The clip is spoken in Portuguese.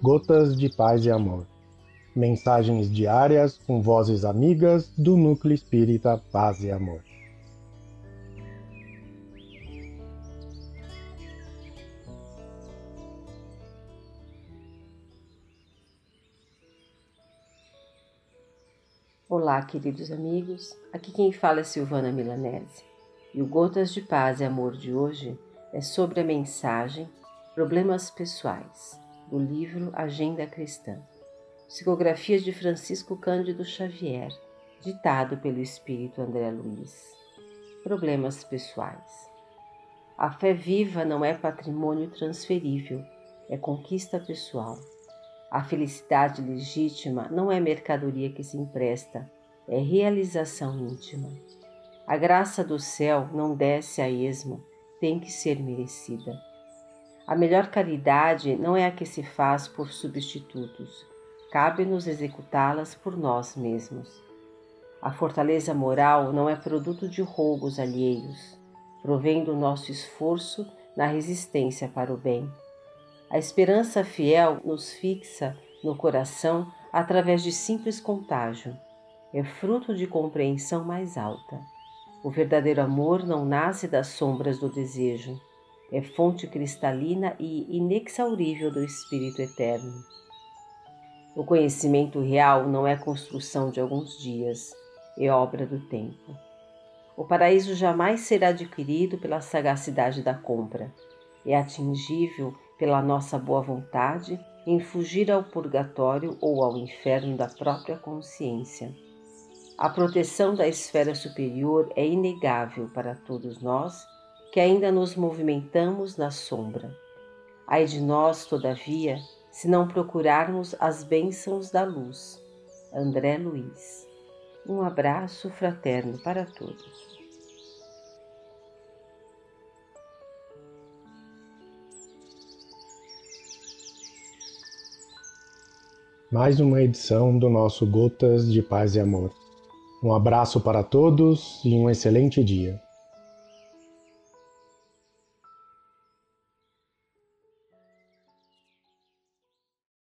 Gotas de Paz e Amor. Mensagens diárias com vozes amigas do Núcleo Espírita Paz e Amor. Olá, queridos amigos. Aqui quem fala é Silvana Milanese. E o Gotas de Paz e Amor de hoje é sobre a mensagem Problemas Pessoais, do livro Agenda Cristã. Psicografias de Francisco Cândido Xavier, ditado pelo espírito André Luiz. Problemas pessoais. A fé viva não é patrimônio transferível, é conquista pessoal. A felicidade legítima não é mercadoria que se empresta, é realização íntima. A graça do céu não desce a esmo, tem que ser merecida. A melhor caridade não é a que se faz por substitutos, cabe-nos executá-las por nós mesmos. A fortaleza moral não é produto de roubos alheios, provém do nosso esforço na resistência para o bem. A esperança fiel nos fixa no coração através de simples contágio. É fruto de compreensão mais alta. O verdadeiro amor não nasce das sombras do desejo, é fonte cristalina e inexaurível do Espírito Eterno. O conhecimento real não é construção de alguns dias, é obra do tempo. O paraíso jamais será adquirido pela sagacidade da compra, é atingível pela nossa boa vontade em fugir ao purgatório ou ao inferno da própria consciência. A proteção da esfera superior é inegável para todos nós que ainda nos movimentamos na sombra. Ai de nós, todavia, se não procurarmos as bênçãos da luz. André Luiz. Um abraço fraterno para todos. Mais uma edição do nosso Gotas de Paz e Amor. Um abraço para todos e um excelente dia.